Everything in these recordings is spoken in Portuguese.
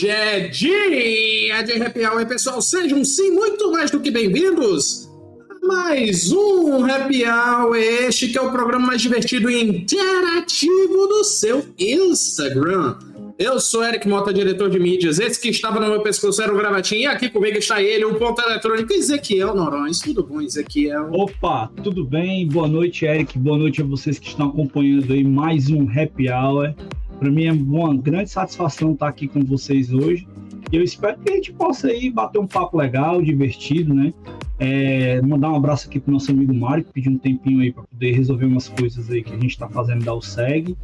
Hoje é dia de Happy Hour, pessoal. Sejam sim muito mais do que bem-vindos a mais um Happy Hour. Este que é o programa mais divertido e interativo do seu Instagram. Eu sou Eric Mota, diretor de mídias. Esse que estava no meu pescoço era o gravatinho. E aqui comigo está ele, o ponto eletrônico, Ezequiel Norões. Tudo bom, Ezequiel? Opa, tudo bem? Boa noite, Eric. Boa noite a vocês que estão acompanhando aí mais um Happy Hour. Para mim é uma grande satisfação estar aqui com vocês hoje. E eu espero que a gente possa aí bater um papo legal, divertido, né? É, mandar um abraço aqui pro nosso amigo Mário, que pediu um tempinho aí para poder resolver umas coisas aí que a gente está fazendo da USEG.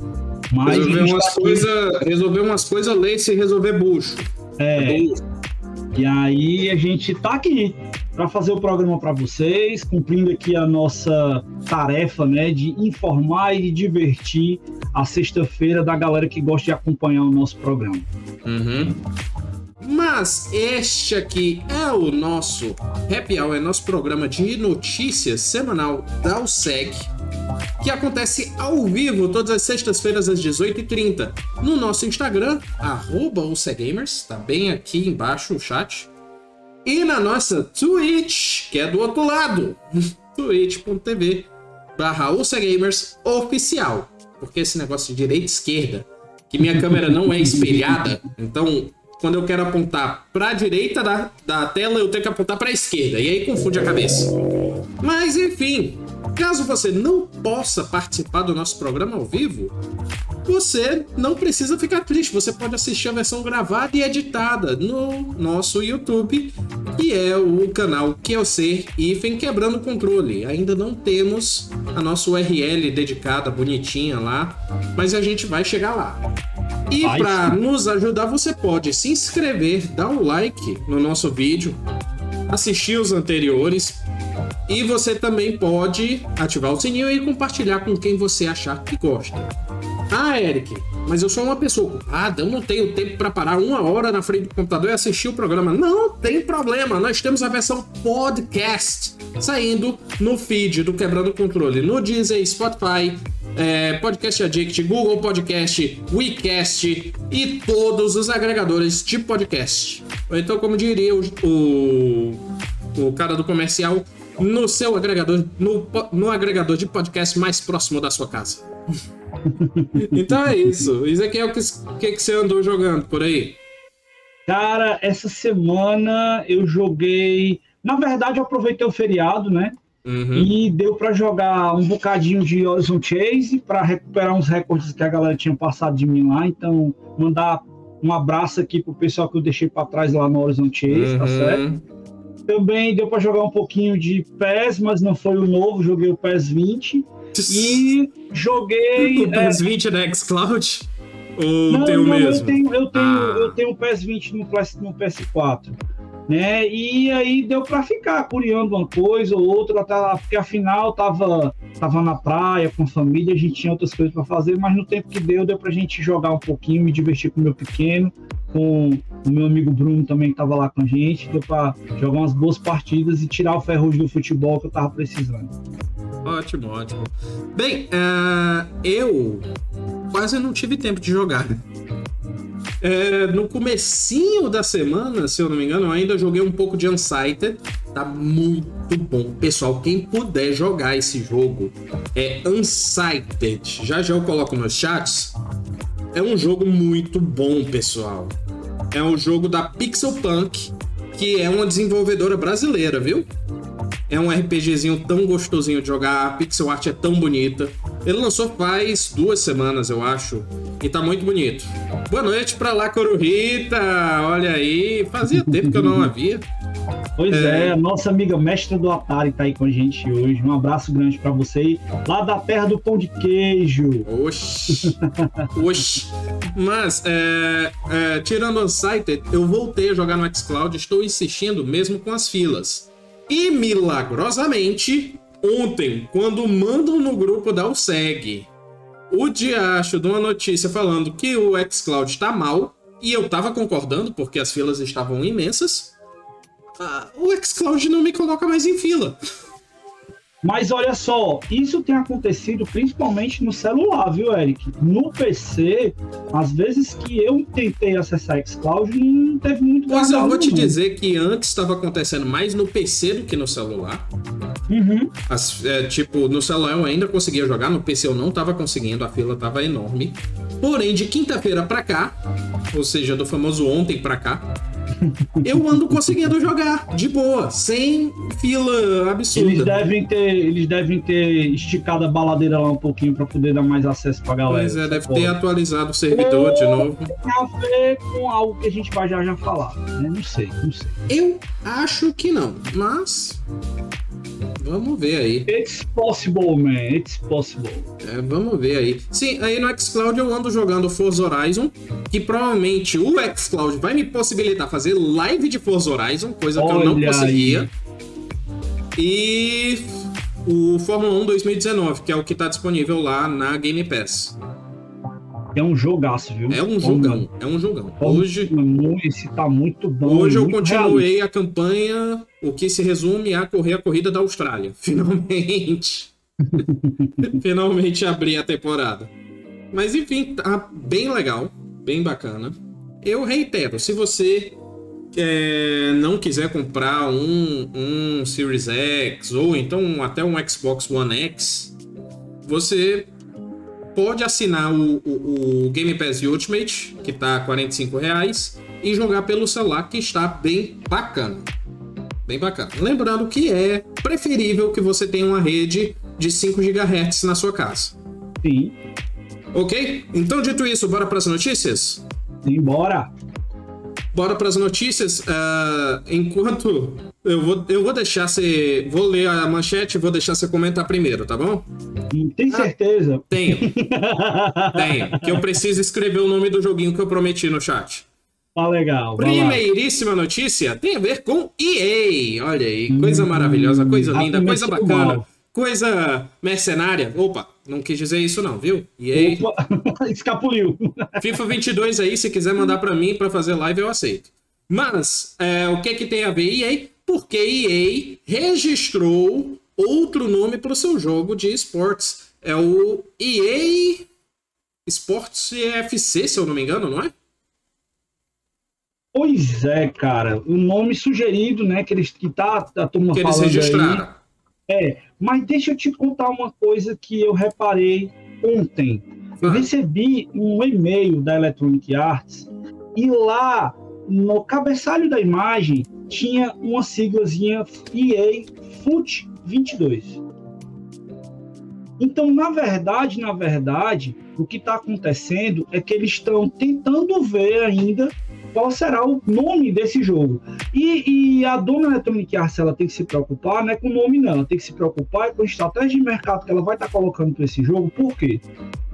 Mas resolver umas tá coisas, resolver umas coisas, lei se resolver bucho. É. E aí a gente tá aqui para fazer o programa para vocês, cumprindo aqui a nossa tarefa, né, de informar e divertir a sexta-feira da galera que gosta de acompanhar o nosso programa. Uhum. Mas este aqui é o nosso Happy Hour, é nosso programa de notícias semanal da USEG, que acontece ao vivo todas as sextas-feiras às 18h30 no nosso Instagram, arroba UCEGamers, tá bem aqui embaixo o chat e na nossa Twitch, que é do outro lado, twitch.tv barra Gamers oficial. Porque esse negócio de direita e esquerda, que minha câmera não é espelhada, então quando eu quero apontar para a direita da, da tela, eu tenho que apontar para a esquerda, e aí confunde a cabeça. Mas enfim, caso você não possa participar do nosso programa ao vivo, você não precisa ficar triste. Você pode assistir a versão gravada e editada no nosso YouTube, que é o canal Que Eu Ser Ifen Quebrando o Controle. Ainda não temos a nossa URL dedicada, bonitinha lá, mas a gente vai chegar lá. E para nos ajudar, você pode se inscrever, dar um like no nosso vídeo, assistir os anteriores. E você também pode ativar o sininho e compartilhar com quem você achar que gosta. Ah, Eric, mas eu sou uma pessoa ocupada, eu não tenho tempo para parar uma hora na frente do computador e assistir o programa. Não tem problema, nós temos a versão podcast saindo no feed do Quebrando o Controle, no Deezer, Spotify, é, Podcast Addict, Google Podcast, WeCast e todos os agregadores de podcast. Então, como diria o, o, o cara do comercial, no seu agregador, no, no agregador de podcast mais próximo da sua casa. então é isso. Isso aqui é o que, que, que você andou jogando por aí. Cara, essa semana eu joguei. Na verdade, eu aproveitei o feriado, né? Uhum. E deu para jogar um bocadinho de Horizon Chase para recuperar uns recordes que a galera tinha passado de mim lá. Então, mandar um abraço aqui pro pessoal que eu deixei para trás lá no Horizon Chase, tá uhum. tá certo? Também deu para jogar um pouquinho de PES, mas não foi o novo, joguei o PES 20. E joguei. O PES 20 é... na Xcloud? Ou não, tem o não, mesmo? Eu tenho, eu tenho, ah. eu tenho o PES 20 no, no PS4 né? E aí deu para ficar curiando uma coisa ou outra, porque afinal tava, tava na praia com a família, a gente tinha outras coisas para fazer, mas no tempo que deu, deu pra gente jogar um pouquinho, me divertir com o meu pequeno, com o meu amigo Bruno também que tava lá com a gente, deu para jogar umas boas partidas e tirar o ferrugem do futebol que eu tava precisando. Ótimo, ótimo. Bem, uh, eu quase não tive tempo de jogar. É, no comecinho da semana, se eu não me engano, eu ainda joguei um pouco de Unsighted. Tá muito bom. Pessoal, quem puder jogar esse jogo é Unsighted. Já já eu coloco nos chats. É um jogo muito bom, pessoal. É um jogo da Pixel Punk, que é uma desenvolvedora brasileira, viu? É um RPGzinho tão gostosinho de jogar, a pixel art é tão bonita. Ele lançou faz duas semanas, eu acho, e tá muito bonito. Boa noite pra lá, Coruhita! Olha aí, fazia tempo que eu não a via. Pois é. é, nossa amiga mestra do Atari tá aí com a gente hoje. Um abraço grande para você, lá da terra do pão de queijo. Oxi, oxi. Mas, é, é, tirando o site, eu voltei a jogar no xCloud, estou insistindo mesmo com as filas. E milagrosamente, ontem, quando mandam no grupo da USEG o diacho de uma notícia falando que o xCloud tá mal, e eu tava concordando porque as filas estavam imensas, ah, o xCloud não me coloca mais em fila. Mas olha só, isso tem acontecido principalmente no celular, viu, Eric? No PC, às vezes que eu tentei acessar xCloud, não teve muito Mas eu vou te dizer que antes estava acontecendo mais no PC do que no celular. Uhum. As, é, tipo, no celular eu ainda conseguia jogar, no PC eu não estava conseguindo, a fila estava enorme. Porém, de quinta-feira para cá, ou seja, do famoso ontem para cá, eu ando conseguindo jogar de boa, sem fila absurda. Eles devem ter, eles devem ter esticado a baladeira lá um pouquinho para poder dar mais acesso pra galera. Pois é, deve ter atualizado o servidor de novo. Tem a ver com algo que a gente vai já já falar. Né? Não sei, não sei. Eu acho que não, mas Vamos ver aí. It's possible, man. It's possible. É, vamos ver aí. Sim, aí no xCloud eu ando jogando Forza Horizon, que provavelmente o xCloud vai me possibilitar fazer live de Forza Horizon, coisa Olha que eu não conseguia. Aí. E o Fórmula 1 2019, que é o que está disponível lá na Game Pass. É um jogaço, viu? É um jogão, é um jogão. Hoje. Esse tá muito bom. Hoje eu continuei a campanha, o que se resume a correr a corrida da Austrália. Finalmente. Finalmente abri a temporada. Mas enfim, tá bem legal, bem bacana. Eu reitero, se você é, não quiser comprar um, um Series X ou então até um Xbox One X, você pode assinar o, o, o Game Pass Ultimate, que tá R$ reais, e jogar pelo celular, que está bem bacana. Bem bacana. Lembrando que é preferível que você tenha uma rede de 5 GHz na sua casa. Sim. Ok? Então, dito isso, bora para as notícias? Sim, bora! Bora para as notícias. Uh, enquanto eu vou, eu vou deixar você. Vou ler a manchete e vou deixar você comentar primeiro, tá bom? Tem certeza? Ah, tenho. tenho. Que eu preciso escrever o nome do joguinho que eu prometi no chat. Tá legal. Primeiríssima notícia tem a ver com EA. Olha aí, coisa hum, maravilhosa, coisa linda, coisa bacana. Mal coisa mercenária. Opa, não quis dizer isso não, viu? E aí, escapuliu. FIFA 22 aí, se quiser mandar para mim para fazer live, eu aceito. Mas, é, o que que tem a ver EA? Porque EA registrou outro nome para o seu jogo de esportes. É o EA Sports FC, se eu não me engano, não é? Pois é, cara. O nome sugerido, né, que eles que tá a turma que falando eles registraram. Aí, é, mas deixa eu te contar uma coisa que eu reparei ontem. Eu recebi um e-mail da Electronic Arts e lá no cabeçalho da imagem tinha uma siglazinha EA FUT 22. Então, na verdade, na verdade, o que está acontecendo é que eles estão tentando ver ainda qual será o nome desse jogo. E, e a dona Electronic Arts ela tem que se preocupar, não é com o nome não, ela tem que se preocupar com a estratégia de mercado que ela vai estar tá colocando para esse jogo. Por quê?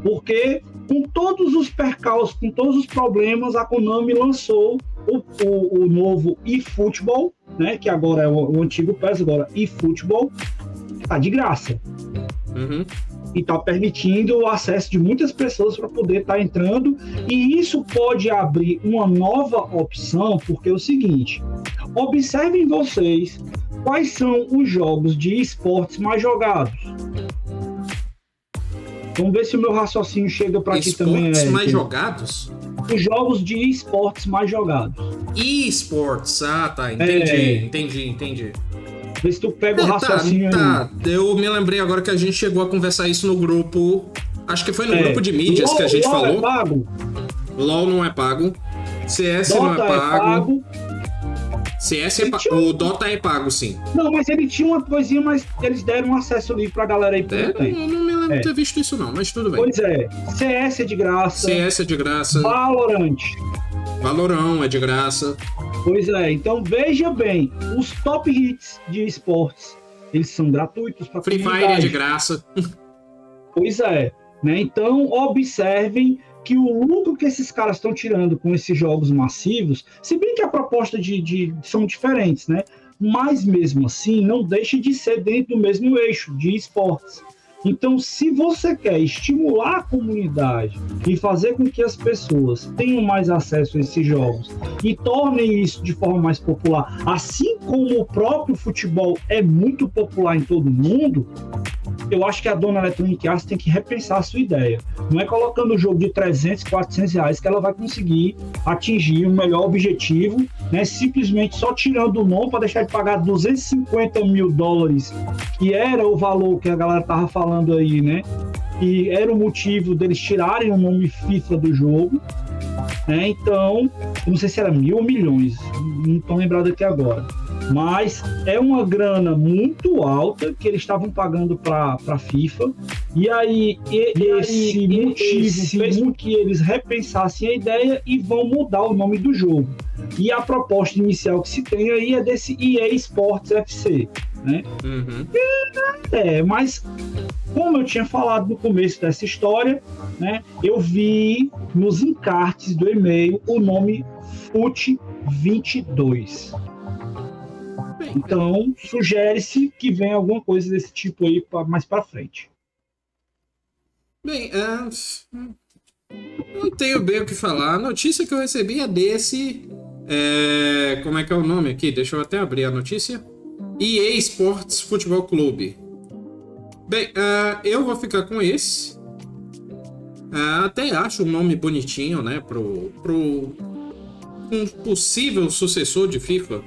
Porque com todos os percalços, com todos os problemas, a Konami lançou o, o, o novo eFootball, né, que agora é o, o antigo PES, agora eFootball, tá de graça. Uhum e está permitindo o acesso de muitas pessoas para poder estar tá entrando. E isso pode abrir uma nova opção, porque é o seguinte: observem vocês quais são os jogos de esportes mais jogados. Vamos ver se o meu raciocínio chega para aqui também. Esportes mais jogados? Os jogos de esportes mais jogados. E-sports, ah tá, entendi, é... entendi, entendi. Vê se tu pega o tá, raciocínio tá, tá. Eu me lembrei agora que a gente chegou a conversar isso no grupo. Acho que foi no é. grupo de mídias LOL, que a gente LOL é falou. É pago. LOL não é pago. CS Dota não é pago. É pago. CS é pago. O Dota é pago, sim. Não, mas ele tinha uma coisinha, mas eles deram um acesso livre pra galera aí. É, eu não me lembro de é. ter visto isso, não, mas tudo bem. Pois é. CS é de graça. CS é de graça. Valorant. Valorão é de graça. Pois é, então veja bem, os top hits de esportes, eles são gratuitos para Free Fire é de graça. Pois é, né? Então observem que o lucro que esses caras estão tirando com esses jogos massivos, se bem que a proposta de, de são diferentes, né? Mas mesmo assim, não deixa de ser dentro do mesmo eixo de esportes. Então, se você quer estimular a comunidade e fazer com que as pessoas tenham mais acesso a esses jogos e tornem isso de forma mais popular, assim como o próprio futebol é muito popular em todo mundo, eu acho que a dona Electronic Arts tem que repensar a sua ideia. Não é colocando o jogo de 300, 400 reais que ela vai conseguir atingir o melhor objetivo, né? Simplesmente só tirando o nome para deixar de pagar 250 mil dólares, que era o valor que a galera tava falando aí, né? E era o motivo deles tirarem o nome FIFA do jogo. Né? Então, não sei se era mil ou milhões, não estou lembrado aqui agora. Mas é uma grana muito alta que eles estavam pagando para a FIFA. E aí, e, e esse aí, motivo esse fez com que eles repensassem a ideia e vão mudar o nome do jogo. E a proposta inicial que se tem aí é desse EA Sports FC. Né? Uhum. É, mas como eu tinha falado no começo dessa história, né, eu vi nos encartes do e-mail o nome FUT 22. Então, sugere-se que venha alguma coisa desse tipo aí pra, mais para frente. Bem, uh, não tenho bem o que falar. A notícia que eu recebi é desse. É, como é que é o nome aqui? Deixa eu até abrir a notícia. EA Sports Futebol Clube. Bem, uh, eu vou ficar com esse. Uh, até acho o nome bonitinho, né? Pro, pro um possível sucessor de FIFA.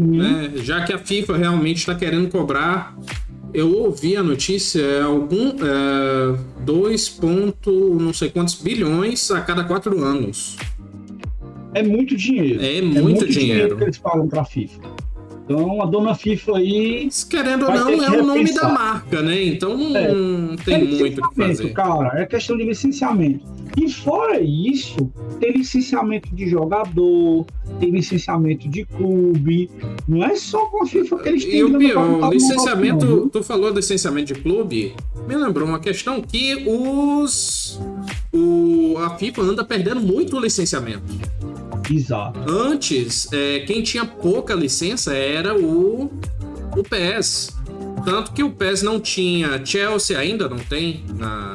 Uhum. Né? Já que a FIFA realmente está querendo cobrar. Eu ouvi a notícia, é algum. É, 2 ponto não sei quantos bilhões a cada quatro anos. É muito dinheiro. É muito, é muito dinheiro. dinheiro que eles pagam para a FIFA. Então a dona FIFA aí. Querendo ou não, é o nome da marca, né? Então não, é, tem é muito o que fazer. Cara, é questão de licenciamento. E fora isso, tem licenciamento de jogador, tem licenciamento de clube. Não é só com a FIFA que eles têm. E o pior, licenciamento. Não, tu falou de licenciamento de clube, me lembrou uma questão que os. O, a FIFA anda perdendo muito o licenciamento. Exato. Antes, é, quem tinha pouca licença era o, o PES. Tanto que o PES não tinha. Chelsea ainda não tem. Na,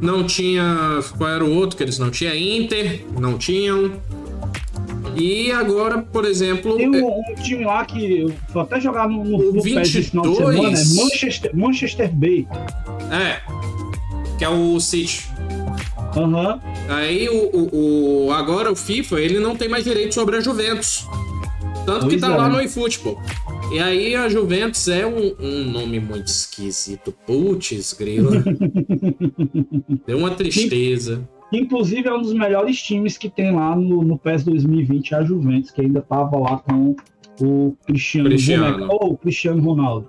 não tinha. Qual era o outro que eles não tinham? Inter, não tinham. E agora, por exemplo. Tem um, um time lá que eu vou até jogar no, no, no 22... PES final de semana, é Manchester, Manchester Bay. É. Que é o City. Uhum. Aí o, o, o, agora o FIFA ele não tem mais direito sobre a Juventus. Tanto pois que tá é. lá no eFootball. E aí a Juventus é um, um nome muito esquisito. Putz, grila. Deu uma tristeza. Inclusive é um dos melhores times que tem lá no, no PES 2020, a Juventus, que ainda tava lá com o Cristiano, Cristiano. ou o Cristiano Ronaldo.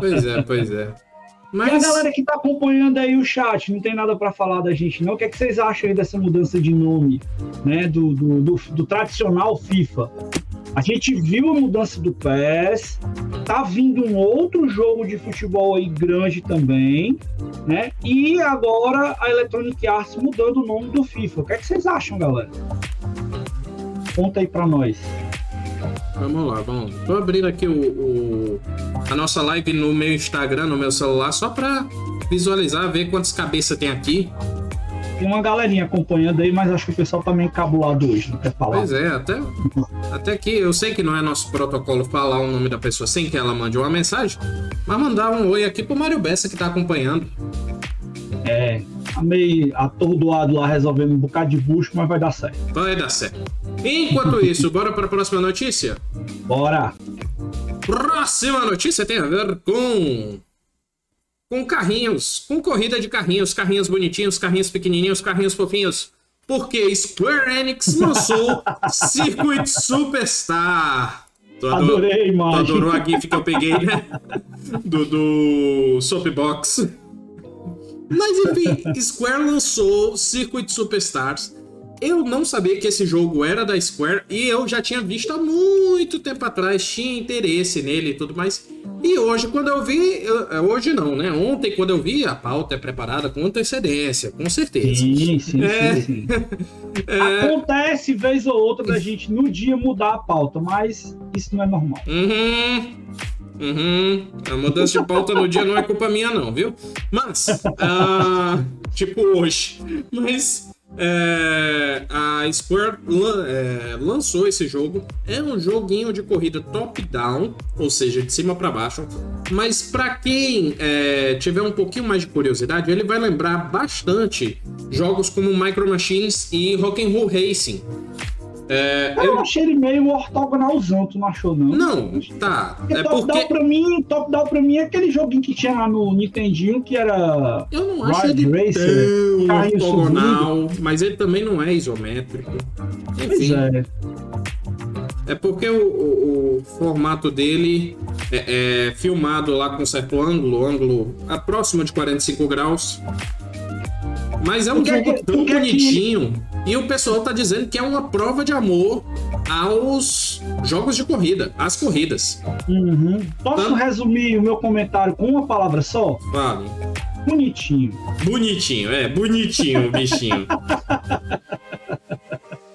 Pois é, pois é. Mas... E a galera que tá acompanhando aí o chat, não tem nada para falar da gente, não? O que, é que vocês acham aí dessa mudança de nome, né? Do, do, do, do tradicional FIFA? A gente viu a mudança do PES, tá vindo um outro jogo de futebol aí grande também, né? E agora a Electronic Arts mudando o nome do FIFA. O que, é que vocês acham, galera? Conta aí para nós. Vamos lá, vamos. Tô abrindo aqui o, o, a nossa live no meu Instagram, no meu celular, só para visualizar, ver quantas cabeças tem aqui. Tem uma galerinha acompanhando aí, mas acho que o pessoal tá meio encabulado hoje, não quer falar. Pois é, até, até que eu sei que não é nosso protocolo falar o nome da pessoa sem que ela mande uma mensagem, mas mandar um oi aqui pro Mário Bessa que tá acompanhando. É, tá meio atordoado lá resolvendo um bocado de bucho, mas vai dar certo. Vai dar certo. Enquanto isso, bora para a próxima notícia? Bora! Próxima notícia tem a ver com com carrinhos, com corrida de carrinhos, carrinhos bonitinhos, carrinhos pequenininhos, carrinhos fofinhos. Porque Square Enix lançou Circuit Superstar. Tu Adorei, mano. Tu adorou a GIF que eu peguei, né? Do, do Soapbox. Mas enfim, Square lançou Circuit Superstars eu não sabia que esse jogo era da Square e eu já tinha visto há muito tempo atrás, tinha interesse nele e tudo mais. E hoje, quando eu vi, eu, é, hoje não, né? Ontem, quando eu vi, a pauta é preparada com antecedência, com certeza. Sim, sim, é... sim. sim. é... Acontece vez ou outra da gente no dia mudar a pauta, mas isso não é normal. Uhum. Uhum. A mudança de pauta no dia não é culpa minha, não, viu? Mas, uh, tipo hoje. Mas é, a Square lan, é, lançou esse jogo. É um joguinho de corrida top-down, ou seja, de cima para baixo. Mas para quem é, tiver um pouquinho mais de curiosidade, ele vai lembrar bastante jogos como Micro Machines e Rock'n'Roll Racing. É, eu, eu achei ele meio ortogonalzão, tu não achou, não? Não, tá. Porque é top porque... down pra mim, top down pra mim é aquele joguinho que tinha lá no Nintendinho que era. Eu não acho Ride ele Racer, tão ortogonal, subindo. mas ele também não é isométrico. Enfim. Pois é. É porque o, o, o formato dele é, é, filmado lá com certo ângulo, ângulo próximo de 45 graus. Mas é um jogo tão bonitinho. Que... E o pessoal tá dizendo que é uma prova de amor aos jogos de corrida, às corridas. Uhum. Posso resumir o meu comentário com uma palavra só? Vale. Bonitinho. Bonitinho, é, bonitinho o bichinho.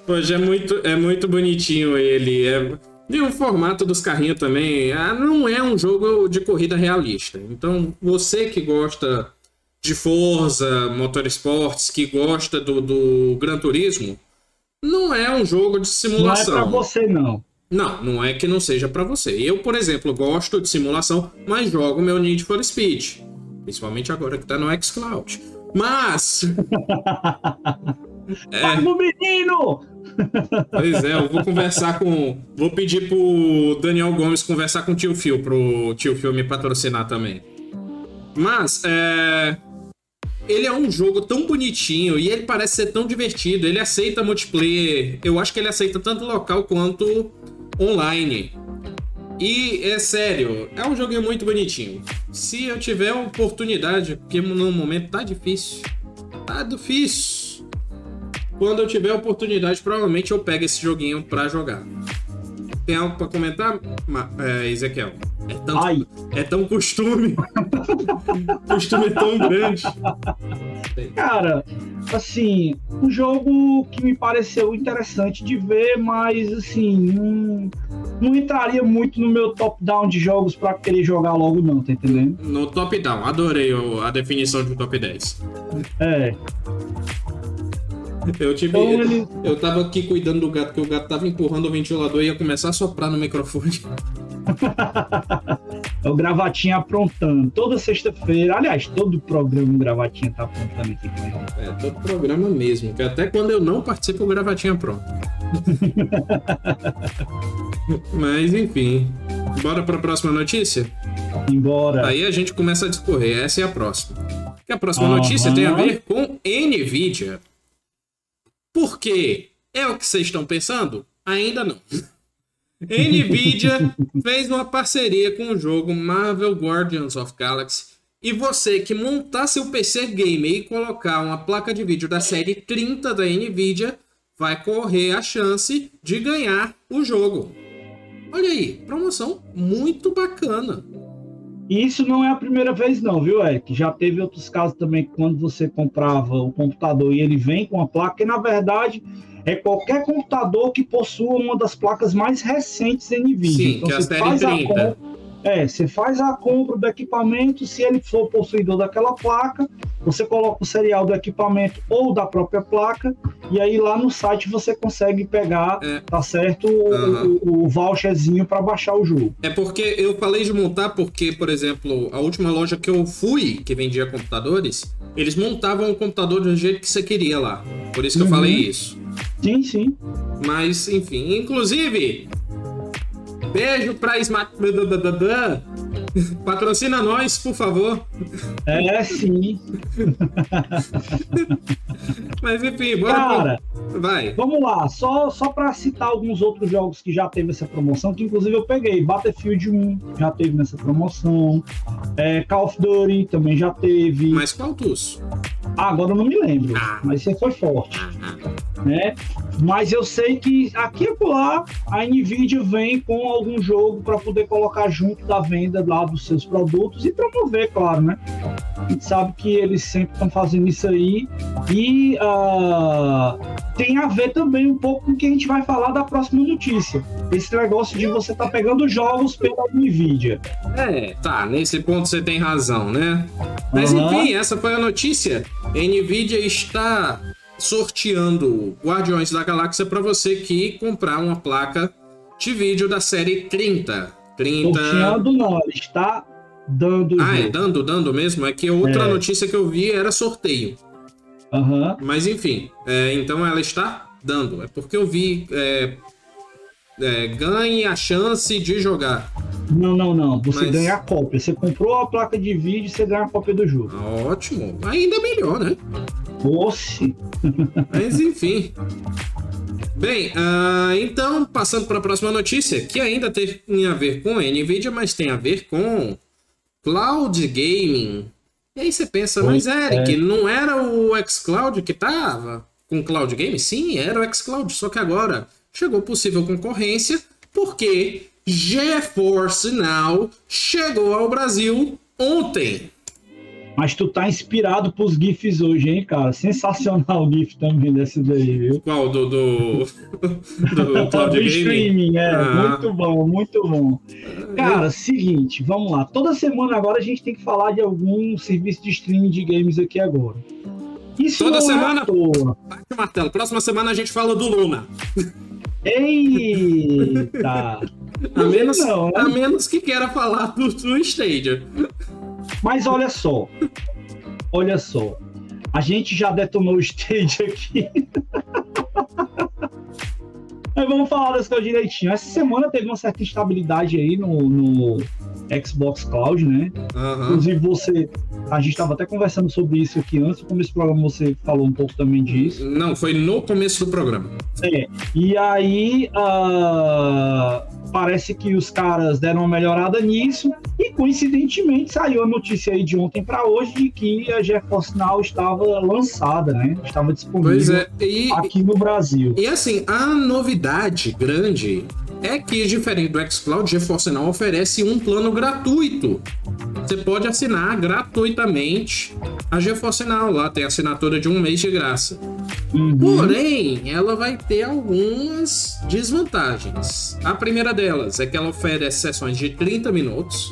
Poxa, é muito, é muito bonitinho ele. É... E o formato dos carrinhos também. Ah, não é um jogo de corrida realista. Então, você que gosta de Forza, Motorsports, que gosta do, do Gran Turismo, não é um jogo de simulação. Não é pra você, não. Não, não é que não seja para você. Eu, por exemplo, gosto de simulação, mas jogo meu Need for Speed. Principalmente agora que tá no xCloud. Mas. é... no menino! Pois é, eu vou conversar com. Vou pedir pro Daniel Gomes conversar com o tio Phil, pro tio Phil me patrocinar também. Mas, é ele é um jogo tão bonitinho e ele parece ser tão divertido. Ele aceita multiplayer. Eu acho que ele aceita tanto local quanto online. E é sério, é um joguinho muito bonitinho. Se eu tiver oportunidade, porque no momento tá difícil. Tá difícil. Quando eu tiver oportunidade, provavelmente eu pego esse joguinho pra jogar. Tem algo pra comentar, é, Ezequiel? É tão, Ai. é tão costume. costume tão grande. Cara, assim, um jogo que me pareceu interessante de ver, mas assim, não, não entraria muito no meu top-down de jogos para querer jogar logo, não, tá entendendo? No top-down, adorei a definição de top 10. É. Eu tive. Então, ele... Eu tava aqui cuidando do gato, porque o gato tava empurrando o ventilador e ia começar a soprar no microfone. é o Gravatinha aprontando. Toda sexta-feira, aliás, todo programa o Gravatinha tá aprontando aqui com a É, todo programa mesmo, que até quando eu não participo, o Gravatinha pronto. Mas enfim. Bora para a próxima notícia? Embora. Aí a gente começa a discorrer. Essa é a próxima. Que a próxima uhum. notícia tem a ver com Nvidia. Por quê? É o que vocês estão pensando? Ainda não. Nvidia fez uma parceria com o jogo Marvel Guardians of Galaxy. E você que montar seu PC gamer e colocar uma placa de vídeo da série 30 da Nvidia, vai correr a chance de ganhar o jogo. Olha aí, promoção muito bacana. E isso não é a primeira vez, não, viu, Eric? Já teve outros casos também quando você comprava o computador e ele vem com a placa, e na verdade é qualquer computador que possua uma das placas mais recentes NVIDIA. Sim, então, que é a série 30. É, você faz a compra do equipamento, se ele for possuidor daquela placa, você coloca o serial do equipamento ou da própria placa, e aí lá no site você consegue pegar, é. tá certo, uhum. o, o, voucherzinho para baixar o jogo. É porque eu falei de montar porque, por exemplo, a última loja que eu fui, que vendia computadores, eles montavam o computador do jeito que você queria lá. Por isso que uhum. eu falei isso. Sim, sim. Mas, enfim, inclusive, Beijo pra Smart. Patrocina nós, por favor. É, sim. Mas enfim, bora. Cara, vai. Vamos lá, só, só pra citar alguns outros jogos que já teve essa promoção, que inclusive eu peguei. Battlefield 1 já teve nessa promoção. É, Call of Duty também já teve. Mas qual dos? Ah, agora eu não me lembro. Ah. Mas você foi forte. Ah, ah. Né? Mas eu sei que aqui e lá a Nvidia vem com algum jogo para poder colocar junto da venda lá dos seus produtos e promover, claro, né? A gente sabe que eles sempre estão fazendo isso aí e uh, tem a ver também um pouco com o que a gente vai falar da próxima notícia. Esse negócio de você tá pegando jogos pela Nvidia. É, tá, nesse ponto você tem razão, né? Mas uhum. enfim, essa foi a notícia. Nvidia está sorteando Guardiões da Galáxia para você que comprar uma placa de vídeo da série 30. 30. Sorteando não, está dando. Ah, é dando, dando mesmo? É que outra é. notícia que eu vi era sorteio. Uhum. Mas enfim, é, então ela está dando. É porque eu vi. É, é, ganhe a chance de jogar. Não, não, não. Você Mas... ganha a cópia. Você comprou a placa de vídeo e você ganha a cópia do jogo. Ótimo. Ainda melhor, né? Oxe. Mas enfim. Bem, uh, então, passando para a próxima notícia, que ainda tem a ver com NVIDIA, mas tem a ver com Cloud Gaming. E aí você pensa, mas Eric, é. não era o xCloud que tava com Cloud Gaming? Sim, era o xCloud, só que agora chegou possível concorrência, porque GeForce Now chegou ao Brasil ontem. Mas tu tá inspirado pros GIFs hoje, hein, cara? Sensacional o GIF também desse daí, viu? Qual? Do. Do, do Cloud do streaming, é. Ah. Muito bom, muito bom. Cara, seguinte, vamos lá. Toda semana agora a gente tem que falar de algum serviço de streaming de games aqui agora. Isso Toda é semana. Bate o martelo. Próxima semana a gente fala do Luna. Eita! a, menos, não, né? a menos que queira falar do, do Stadia. Mas olha só, olha só, a gente já detonou o stage aqui. Mas vamos falar das coisas direitinho. Essa semana teve uma certa instabilidade aí no, no Xbox Cloud, né? Uhum. Inclusive você, a gente estava até conversando sobre isso aqui antes, no começo do programa você falou um pouco também disso. Não, foi no começo do programa. É, e aí uh, parece que os caras deram uma melhorada nisso e coincidentemente saiu a notícia aí de ontem para hoje de que a GeForce Now estava lançada, né? Estava disponível é, e, aqui no Brasil. E assim, a novidade grande é que, diferente do xCloud, GeForce Now oferece um plano gratuito. Você pode assinar gratuitamente a GeForce Now. Lá tem assinatura de um mês de graça. Uhum. Porém, ela vai ter algumas desvantagens. A primeira delas é que ela oferece sessões de 30 minutos.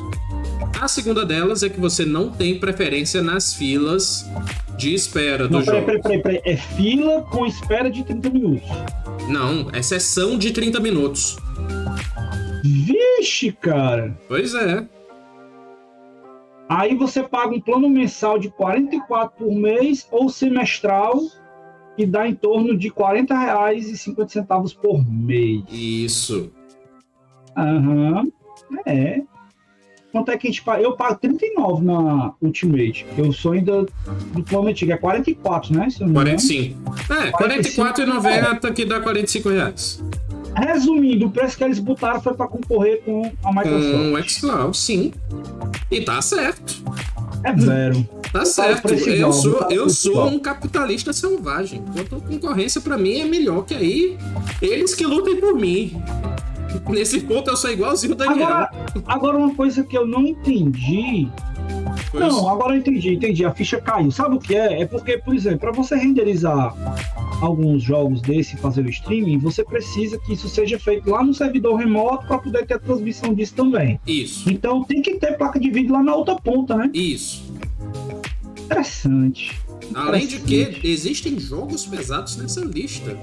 A segunda delas é que você não tem preferência nas filas de espera do jogo. Peraí, peraí, peraí. É fila com espera de 30 minutos. Não, é sessão de 30 minutos. Vixe, cara. Pois é. Aí você paga um plano mensal de 44 por mês ou semestral e dá em torno de 40 reais e 50 centavos por mês. Isso. Aham. Uhum. É. Quanto é que a gente paga? Eu pago 39 na Ultimate. Eu sou ainda do plano antigo. É 44, né? Se 45. É, 44,90 é. que dá 45 reais. Resumindo, o preço que eles botaram foi para concorrer com a Microsoft. Com o xCloud, sim. E tá certo. É zero. Tá eu certo. Eu sou, tá eu sou um capitalista selvagem. Enquanto concorrência, para mim, é melhor que aí eles que lutem por mim. Nesse ponto, eu sou igualzinho o Daniel. Agora, agora uma coisa que eu não entendi Pois. Não, agora eu entendi, entendi. A ficha caiu. Sabe o que é? É porque, por exemplo, para você renderizar alguns jogos desse e fazer o streaming, você precisa que isso seja feito lá no servidor remoto para poder ter a transmissão disso também. Isso. Então tem que ter placa de vídeo lá na outra ponta, né? Isso. Interessante. Além de que existem jogos pesados nessa lista.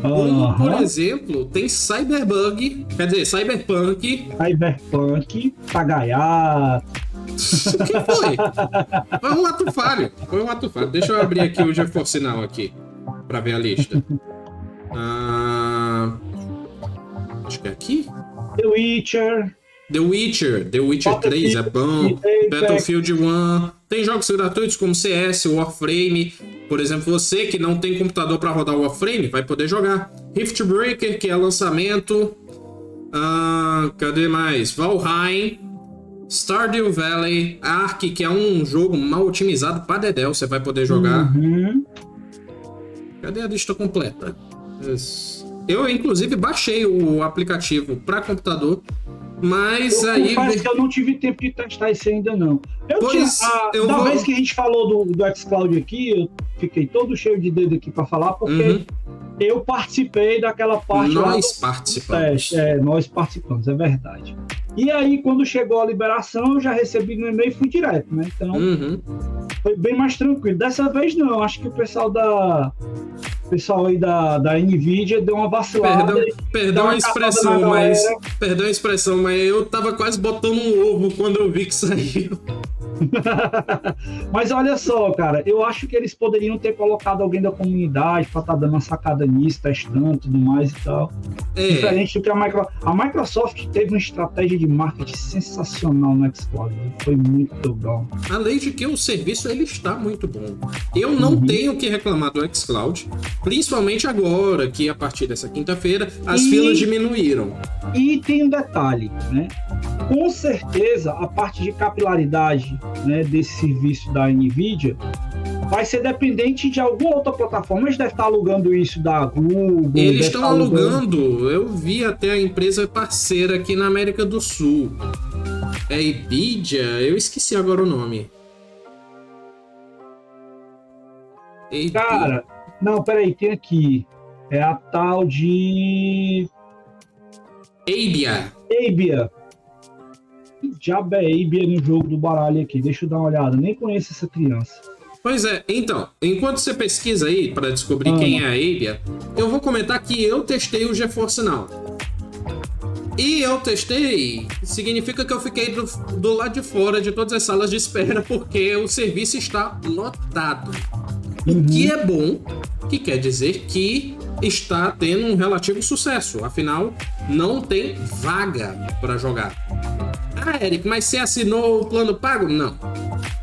Como, por exemplo, tem Cyberbug, quer dizer, Cyberpunk. Cyberpunk, Pagaiato. o que foi? Foi um ato falho. Foi um ato falho. Deixa eu abrir aqui o GeForce Now aqui para ver a lista. Ah, acho que é aqui. The Witcher. The Witcher, The Witcher 3 é bom. Battlefield 1. Tem jogos gratuitos como CS, Warframe. Por exemplo, você que não tem computador para rodar o Warframe, vai poder jogar. Riftbreaker, que é lançamento. Ah, cadê mais? Valheim. Stardew Valley. Ark, que é um jogo mal otimizado para Dedel, você vai poder jogar. Uhum. Cadê a lista completa? Eu, inclusive, baixei o aplicativo para computador, mas eu aí. Parece que eu não tive tempo de testar esse ainda, não. Eu pois, tinha, a, eu da vou... vez que a gente falou do, do xCloud aqui, eu fiquei todo cheio de dedo aqui para falar, porque. Uhum. Eu participei daquela parte. Nós participamos. É, nós participamos, é verdade. E aí, quando chegou a liberação, eu já recebi no e-mail e fui direto, né? Então, uhum. foi bem mais tranquilo. Dessa vez, não. Acho que o pessoal da. O pessoal aí da, da Nvidia deu uma vacilada. Perdão, perdão a expressão, mas. Perdão a expressão, mas eu tava quase botando um ovo quando eu vi que saiu. Mas olha só, cara, eu acho que eles poderiam ter colocado alguém da comunidade para estar tá dando uma sacada nisso, testando tudo mais e tal. É. Diferente do que a Microsoft. A Microsoft teve uma estratégia de marketing sensacional no Xcloud. Foi muito bom. Além de que o serviço ele está muito bom. Eu não uhum. tenho que reclamar do Xcloud, principalmente agora que a partir dessa quinta-feira as e... filas diminuíram. E tem um detalhe, né? Com certeza a parte de capilaridade né, desse serviço da NVIDIA vai ser dependente de alguma outra plataforma. Eles devem estar alugando isso da Google. Eles estão alugando. alugando. Eu vi até a empresa parceira aqui na América do Sul. É Nvidia? Eu esqueci agora o nome. Cara, não, peraí, tem aqui. É a tal de. Abia. Abia diabo é Abia no jogo do baralho aqui? Deixa eu dar uma olhada. Nem conheço essa criança. Pois é, então, enquanto você pesquisa aí para descobrir ah. quem é a Abia, eu vou comentar que eu testei o GeForce Now. E eu testei, significa que eu fiquei do, do lado de fora de todas as salas de espera porque o serviço está lotado. Uhum. O que é bom, que quer dizer que está tendo um relativo sucesso. Afinal, não tem vaga para jogar. Ah, Eric, mas você assinou o plano pago? Não.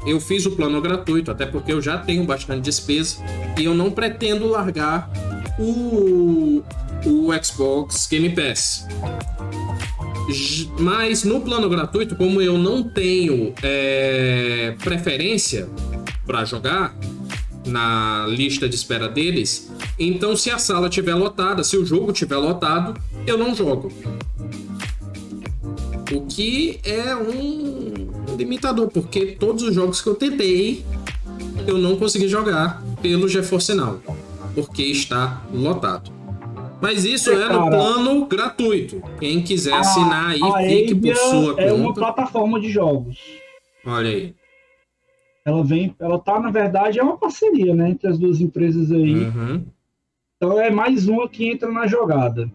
Eu fiz o plano gratuito, até porque eu já tenho bastante despesa e eu não pretendo largar o, o Xbox Game Pass. Mas no plano gratuito, como eu não tenho é, preferência para jogar na lista de espera deles, então se a sala estiver lotada, se o jogo estiver lotado, eu não jogo. O que é um limitador, porque todos os jogos que eu tentei, eu não consegui jogar pelo GeForce Now, porque está lotado. Mas isso é, é no plano gratuito. Quem quiser a, assinar aí, fique por sua conta. É uma plataforma de jogos. Olha aí. Ela vem, ela tá, na verdade, é uma parceria, né, entre as duas empresas aí. Uhum. Então é mais uma que entra na jogada.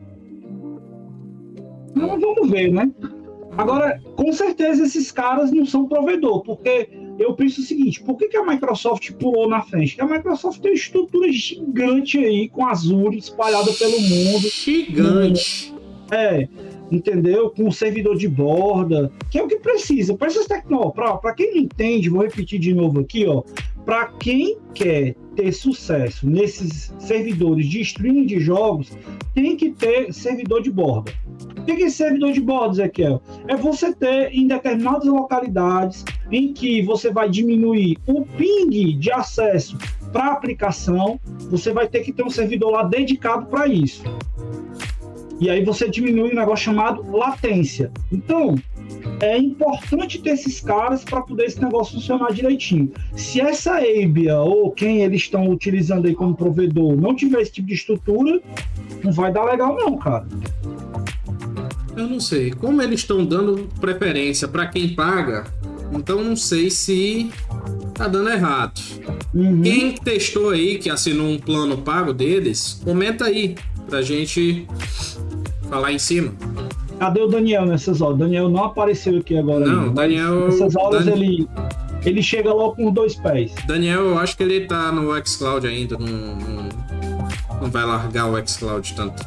Mas vamos ver, né? Agora, com certeza esses caras não são provedor, porque eu penso o seguinte: por que, que a Microsoft pulou na frente? Porque a Microsoft tem uma estrutura gigante aí, com Azure espalhada pelo mundo. Gigante. É, entendeu? Com um servidor de borda, que é o que precisa. Para essas tecnologias, para quem não entende, vou repetir de novo aqui, ó. Para quem quer ter sucesso nesses servidores de streaming de jogos, tem que ter servidor de borda. O que é servidor de bordo, Ezequiel? É você ter em determinadas localidades em que você vai diminuir o ping de acesso para a aplicação, você vai ter que ter um servidor lá dedicado para isso. E aí você diminui um negócio chamado latência. Então, é importante ter esses caras para poder esse negócio funcionar direitinho. Se essa Abia ou quem eles estão utilizando aí como provedor não tiver esse tipo de estrutura, não vai dar legal não, cara. Eu não sei. Como eles estão dando preferência para quem paga, então não sei se tá dando errado. Uhum. Quem testou aí, que assinou um plano pago deles, comenta aí pra gente falar em cima. Cadê o Daniel nessas horas? O Daniel não apareceu aqui agora. Não, o Daniel. Nessas horas Dan... ele. Ele chega logo com dois pés. Daniel, eu acho que ele tá no xCloud ainda, não, não vai largar o xCloud tanto.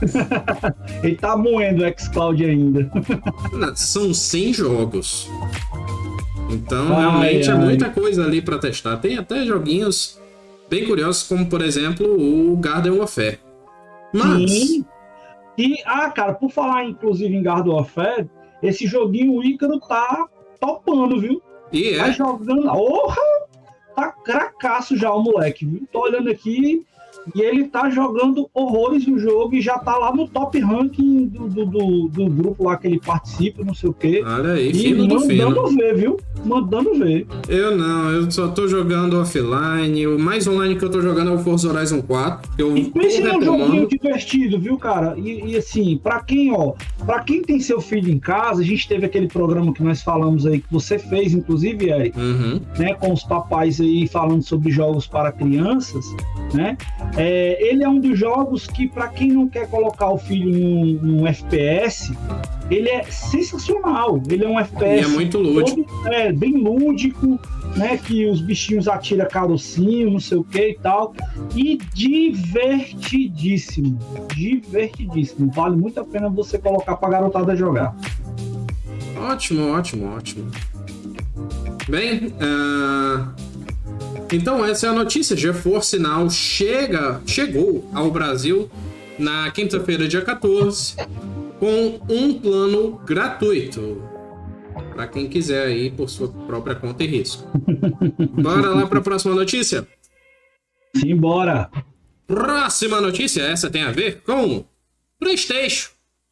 Ele tá moendo o xCloud ainda. São 100 jogos. Então, ai, realmente é ai. é muita coisa ali para testar. Tem até joguinhos bem curiosos, como por exemplo o Garden Warfare. Mas. Sim. E, ah, cara, por falar inclusive em Garden Warfare, esse joguinho o Ícaro tá topando, viu? E é? Tá jogando. Porra! Tá cracaço já o moleque, viu? Tô olhando aqui E ele tá jogando horrores no jogo e já tá lá no top ranking do, do, do, do grupo lá que ele participa, não sei o quê. Olha aí, e fino do fino. Mandando ver, viu? Mandando ver. Eu não, eu só tô jogando offline. O mais online que eu tô jogando é o Forza Horizon 4. Que eu e pense num joguinho divertido, viu, cara? E, e, assim, pra quem, ó, pra quem tem seu filho em casa, a gente teve aquele programa que nós falamos aí, que você fez, inclusive, Eric, uhum. né, com os papais aí falando sobre jogos para crianças, né? É, ele é um dos jogos que, para quem não quer colocar o filho num, num, FPS, ele é sensacional. Ele é um FPS. E é muito lúdico. Todo, é, bem lúdico, né? Que os bichinhos atiram carocinho, não sei o que e tal. E divertidíssimo. Divertidíssimo. Vale muito a pena você colocar pra garotada jogar. Ótimo, ótimo, ótimo. Bem, uh, então essa é a notícia. GeForce Now chega, chegou ao Brasil na quinta-feira, dia 14, com um plano gratuito. Para quem quiser aí por sua própria conta e risco. Bora lá para a próxima notícia? Simbora! Próxima notícia, essa tem a ver com PlayStation.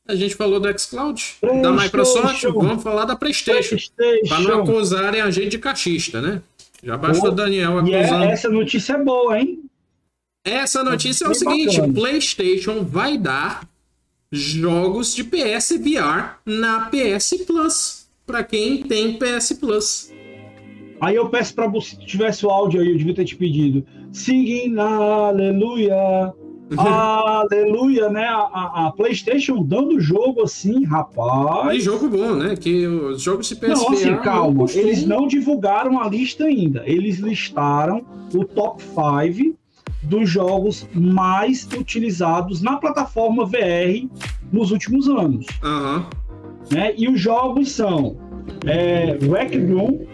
A gente falou do xCloud, da Microsoft, vamos falar da PlayStation. PlayStation. Para não acusarem a gente de cachista, né? Já basta o Daniel é, acusando. essa notícia é boa, hein? Essa notícia é, é o seguinte: bacana. PlayStation vai dar jogos de PS VR na PS Plus. Para quem tem PS Plus. Aí eu peço para você, se tivesse o áudio aí, eu devia ter te pedido. Singing Aleluia. Aleluia, né? A, a, PlayStation dando jogo assim, rapaz. E jogo bom, né? Que os jogos de PSVR... Não, assim, calma. Não eles não divulgaram a lista ainda. Eles listaram o top 5 dos jogos mais utilizados na plataforma VR nos últimos anos. Uhum. Né? E os jogos são é, Wreck Room,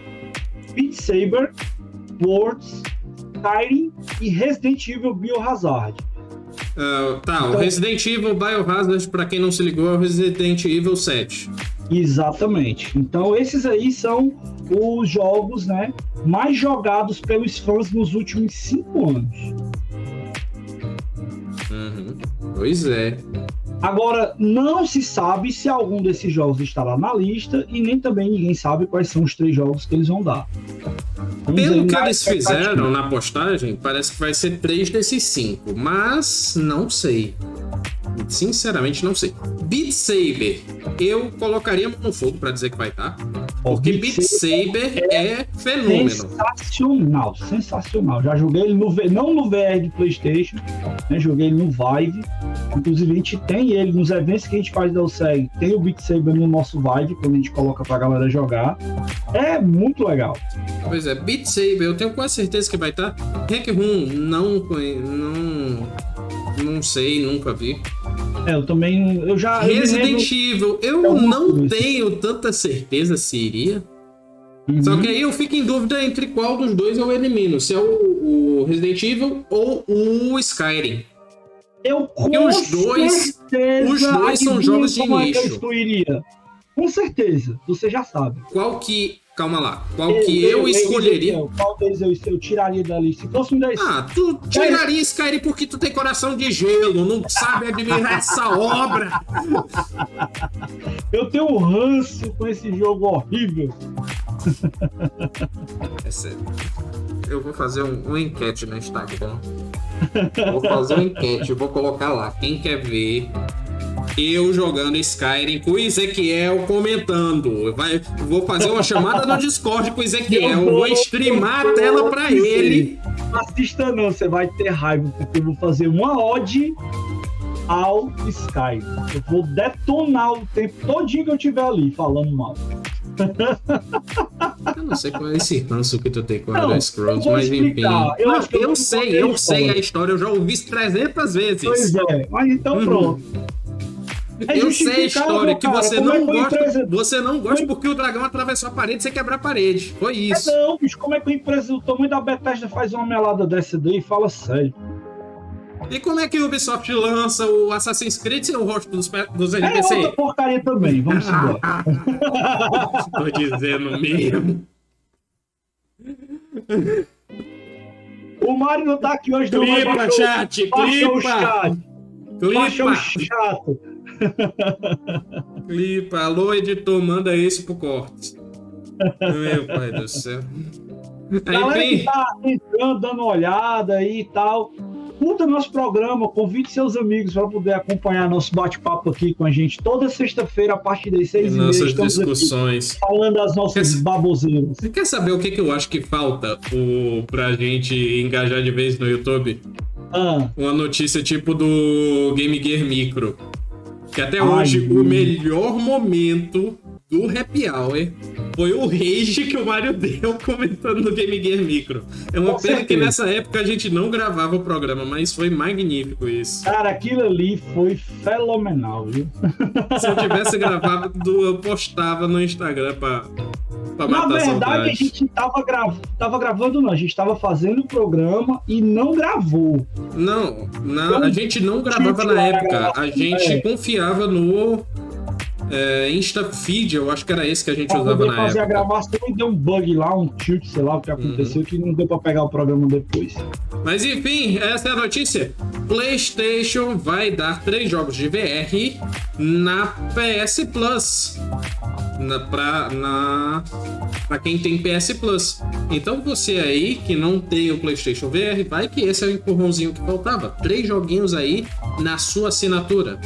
Beat Saber, Words, Skyrim e Resident Evil Biohazard. Uh, tá, então, o Resident Evil Biohazard, para quem não se ligou, é o Resident Evil 7. Exatamente. Então esses aí são os jogos, né, mais jogados pelos fãs nos últimos cinco anos. Uhum. Pois é. Agora, não se sabe se algum desses jogos estará na lista e nem também ninguém sabe quais são os três jogos que eles vão dar. Pelo que eles fizeram na postagem, parece que vai ser três desses cinco, mas não sei. Sinceramente, não sei. Beat Saber, eu colocaria no fogo para dizer que vai estar. Tá, porque Beat, Beat Saber é, é, fenômeno. Sensacional, sensacional. Já joguei ele no não no VR de PlayStation, né? Joguei ele no Vive. Inclusive, a gente tem ele nos eventos que a gente faz da UCEG. Tem o Beat Saber no nosso Vive, quando a gente coloca pra galera jogar. É muito legal. Pois é, Beat Saber, eu tenho quase certeza que vai estar. Tá. Hack Room, não, não, não sei, nunca vi. É, eu também. Eu já. Resident eu Evil, eu não tenho tanta certeza se iria. Uhum. Só que aí eu fico em dúvida entre qual dos dois eu elimino. Se é o, o Resident Evil ou o Skyrim. Eu Porque os dois, os dois são jogos de nicho. É com certeza, você já sabe. Qual que Calma lá. Qual eu, que eu, eu escolheria? Eu, qual deles eu, eu tiraria dali? Se fosse um desses. Ah, tu tiraria Skyrim porque tu tem coração de gelo, não sabe admirar essa obra. Eu tenho um ranço com esse jogo horrível. É sério. Eu vou fazer um, um enquete no Instagram. Vou fazer um enquete, vou colocar lá. Quem quer ver eu jogando Skyrim com o Ezequiel comentando. Vai, vou fazer uma chamada no Discord com o Ezequiel. Vou, vou streamar a tela para ele. Assista não, você vai ter raiva, porque eu vou fazer uma ode ao Skyrim. Eu vou detonar o tempo todinho que eu tiver ali falando mal. Eu não sei qual é esse ranço que tu tem com Elder Scrolls, mas enfim. Eu, não, eu sei, eu sei a história, eu já ouvi 300 vezes. Pois é, mas então hum. pronto. É eu sei a história, que você como não é gosta. Empresa... Você não gosta porque o dragão atravessou a parede e você quebra a parede. Foi é isso. É não, bicho, como é que a empresa do tamanho da Bethesda faz uma melada dessa daí? Fala sério. E como é que o Ubisoft lança o Assassin's Creed sem o rosto dos, dos NPC? É outra porcaria também, vamos embora. Tô dizendo mesmo. O Mário não tá aqui hoje, não. Clipa, baixou, chat, clipa. O chat. Clipa. o chato. clipa. Alô, editor, manda esse pro corte. Meu pai do céu. Galera Enfim. que tá entrando, dando uma olhada aí e tal curta nosso programa, convide seus amigos para poder acompanhar nosso bate-papo aqui com a gente toda sexta-feira a partir das seis e, nossas discussões. falando das nossas quer, baboseiras. Você quer saber o que, que eu acho que falta o, pra gente engajar de vez no YouTube? Ah. Uma notícia tipo do Game Gear Micro. Que até Ai, hoje o melhor momento do Happy Hour foi o rage que o Mario deu comentando no Game Gear Micro. É uma Com pena certeza. que nessa época a gente não gravava o programa, mas foi magnífico isso. Cara, aquilo ali foi fenomenal, viu? Se eu tivesse gravado, eu postava no Instagram pra, pra Na verdade, a, a gente tava, gra... tava gravando, não. A gente tava fazendo o programa e não gravou. Não, na... a gente não gravava na época. A gente confiava no é, InstaFeed, eu acho que era esse que a gente usava na fazer época. a gravação e deu um bug lá, um tilt, sei lá o que aconteceu, uhum. que não deu pra pegar o programa depois. Mas enfim, essa é a notícia. PlayStation vai dar três jogos de VR na PS Plus. Na, pra, na, pra quem tem PS Plus. Então você aí que não tem o PlayStation VR, vai que esse é o empurrãozinho que faltava. Três joguinhos aí na sua assinatura.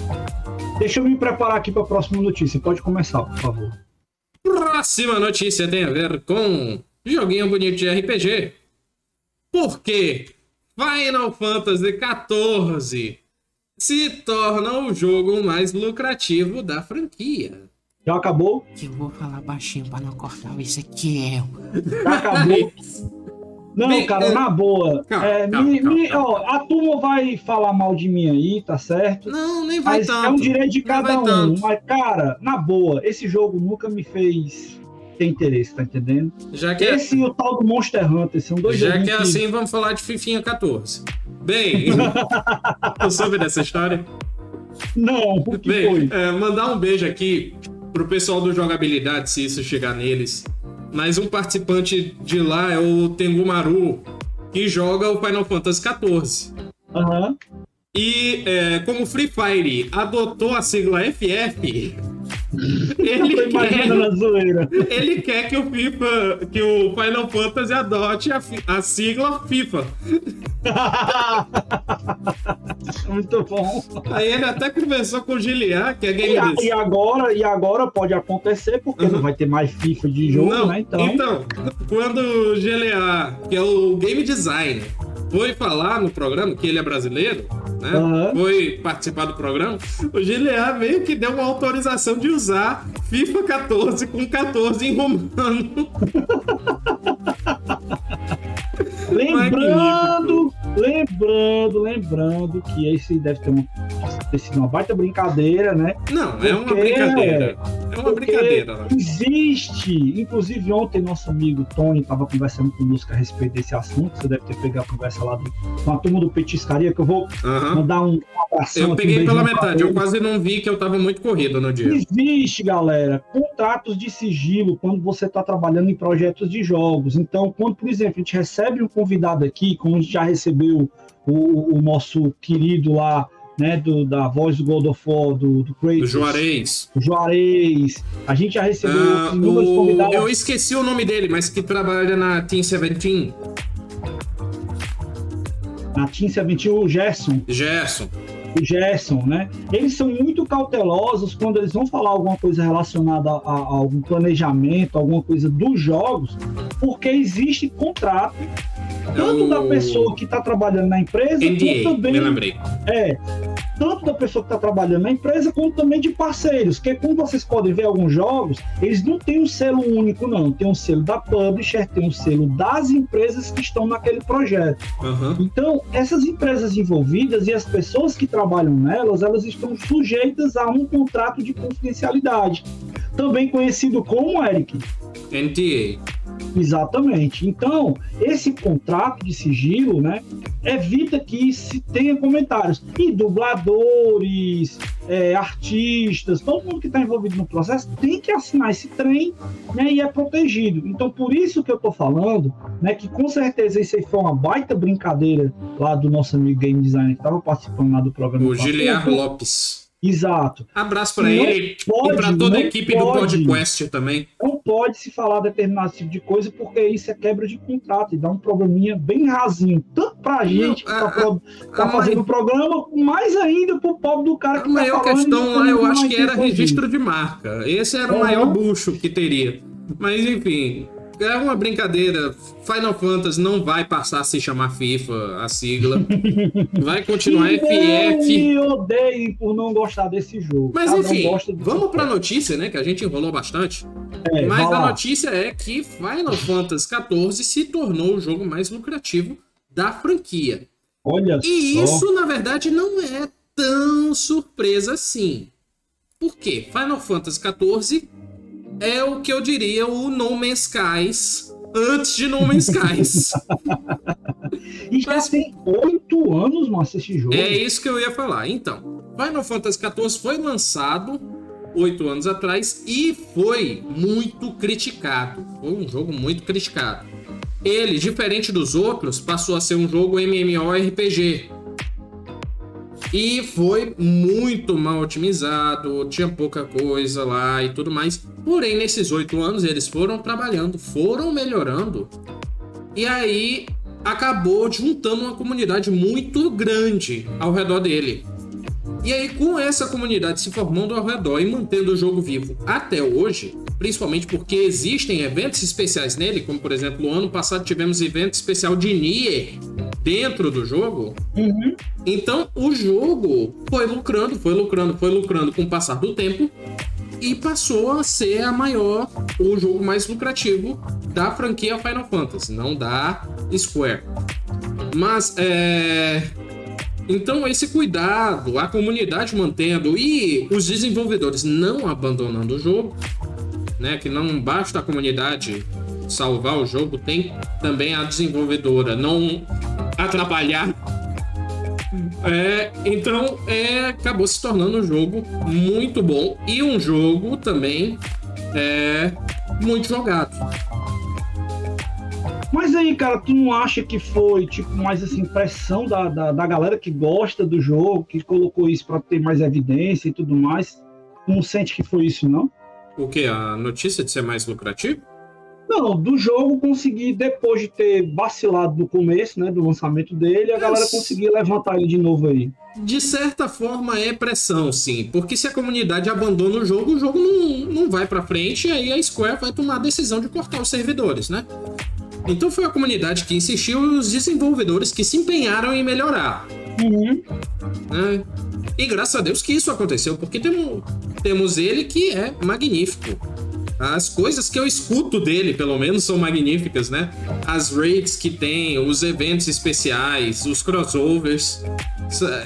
Deixa eu me preparar aqui para a próxima notícia. Pode começar, por favor. Próxima notícia tem a ver com joguinho bonito de RPG. Porque Final Fantasy XIV se torna o jogo mais lucrativo da franquia. Já acabou? Eu vou falar baixinho para não cortar o Ezequiel. Já acabou. Não, Bem, cara, é... na boa. Calma, é, calma, me, calma, me, ó, a turma vai falar mal de mim aí, tá certo? Não, nem vai mas tanto. É um direito de cada um. Tanto. Mas, cara, na boa, esse jogo nunca me fez ter interesse, tá entendendo? Já que é- esse é... e o tal do Monster Hunter são dois Já que é que... assim, vamos falar de Fifinha 14. Bem, eu soube dessa história? Não, o que Bem, foi? É, mandar um beijo aqui pro pessoal do Jogabilidade, se isso chegar neles mas um participante de lá é o Tengumaru, que joga o Final Fantasy XIV. Uhum. E é, como Free Fire adotou a sigla FF, ele quer, ele quer que o FIFA, que o Final Fantasy adote a, a sigla FIFA. Muito bom. Aí ele até conversou com o Giliar, que é game e, e agora E agora pode acontecer, porque uhum. não vai ter mais FIFA de jogo, não, né? Então, então quando o Giliar, que é o game designer, foi falar no programa que ele é brasileiro, né? Uhum. Foi participar do programa. O Gilead meio que deu uma autorização de usar FIFA 14 com 14 em romano. lembrando, lembrando, lembrando que esse deve ter, um, ter sido uma baita brincadeira, né? Não, Porque é uma brincadeira. É uma brincadeira. Né? Existe. Inclusive, ontem nosso amigo Tony estava conversando conosco a respeito desse assunto. Você deve ter pegado a conversa lá do, com a turma do Petiscaria, que eu vou uhum. mandar um abração. Eu peguei um pela metade, eu quase não vi que eu estava muito corrido no dia. Existe, galera, contratos de sigilo quando você está trabalhando em projetos de jogos. Então, quando, por exemplo, a gente recebe um convidado aqui, como a gente já recebeu o, o nosso querido lá né, do, da voz do God of War, do, do Kratos. Do Juarez. Do Juarez. A gente já recebeu uh, inúmeros convidados. Eu esqueci o nome dele, mas que trabalha na Team 17. Na Team 17, o Gerson. Gerson. O Gerson, né? Eles são muito cautelosos quando eles vão falar alguma coisa relacionada a, a algum planejamento, alguma coisa dos jogos, porque existe contrato tanto da pessoa que está trabalhando na empresa, NDA, também. Me lembrei. É, tanto da pessoa que está trabalhando na empresa, quanto também de parceiros. Porque, como vocês podem ver, alguns jogos, eles não têm um selo único, não. Tem um selo da publisher, tem um selo das empresas que estão naquele projeto. Uhum. Então, essas empresas envolvidas e as pessoas que trabalham nelas, elas estão sujeitas a um contrato de confidencialidade. Também conhecido como, Eric? NDA. Exatamente. Então, esse contrato de sigilo, né, evita que se tenha comentários. E dubladores, é, artistas, todo mundo que está envolvido no processo tem que assinar esse trem né, e é protegido. Então, por isso que eu estou falando né, que com certeza isso aí foi uma baita brincadeira lá do nosso amigo game designer que estava participando lá do programa. O Giliar Lopes. Exato. Abraço para ele pode, e para toda a equipe pode, do podcast também. Não pode se falar determinado tipo de coisa, porque isso é quebra de contrato e dá um probleminha bem rasinho, tanto para a gente que está tá fazendo o programa, mais ainda para o pobre do cara que A maior questão lá, eu acho que era registro de marca. Esse era o maior bucho que teria. Mas enfim, é uma brincadeira. Final Fantasy não vai passar a se chamar FIFA, a sigla. Vai continuar FF. Me odeio por não gostar desse jogo. Mas enfim, vamos pra notícia, né? Que a gente enrolou bastante. É, Mas a notícia é que Final Fantasy XIV se tornou o jogo mais lucrativo da franquia. Olha e só. isso, na verdade, não é tão surpresa assim. Por quê? Final Fantasy XIV é o que eu diria o No Man's Skies antes de No Man's Skies. e já Mas... tem oito anos, nossa, esse jogo. É isso que eu ia falar. Então, Final Fantasy XIV foi lançado oito anos atrás e foi muito criticado. Foi um jogo muito criticado. Ele, diferente dos outros, passou a ser um jogo MMORPG e foi muito mal otimizado, tinha pouca coisa lá e tudo mais. Porém, nesses oito anos, eles foram trabalhando, foram melhorando. E aí acabou juntando uma comunidade muito grande ao redor dele. E aí, com essa comunidade se formando ao redor e mantendo o jogo vivo até hoje, principalmente porque existem eventos especiais nele, como por exemplo, o ano passado tivemos evento especial de Nier, dentro do jogo. Uhum. Então o jogo foi lucrando, foi lucrando, foi lucrando com o passar do tempo e passou a ser a maior, o jogo mais lucrativo da franquia Final Fantasy, não da Square. Mas é. Então, esse cuidado, a comunidade mantendo e os desenvolvedores não abandonando o jogo, né? Que não basta a comunidade salvar o jogo, tem também a desenvolvedora não atrapalhar. É, então é, acabou se tornando um jogo muito bom e um jogo também é, muito jogado. Mas aí, cara, tu não acha que foi, tipo, mais assim, pressão da, da, da galera que gosta do jogo, que colocou isso para ter mais evidência e tudo mais? Não sente que foi isso, não? O que? A notícia de ser mais lucrativo? Não, do jogo conseguir, depois de ter vacilado no começo, né, do lançamento dele, a galera conseguir levantar ele de novo aí. De certa forma é pressão, sim. Porque se a comunidade abandona o jogo, o jogo não, não vai para frente e aí a Square vai tomar a decisão de cortar os servidores, né? Então foi a comunidade que insistiu e os desenvolvedores que se empenharam em melhorar. Uhum. Né? E graças a Deus que isso aconteceu, porque temos, temos ele que é magnífico. As coisas que eu escuto dele, pelo menos, são magníficas, né? As raids que tem, os eventos especiais, os crossovers.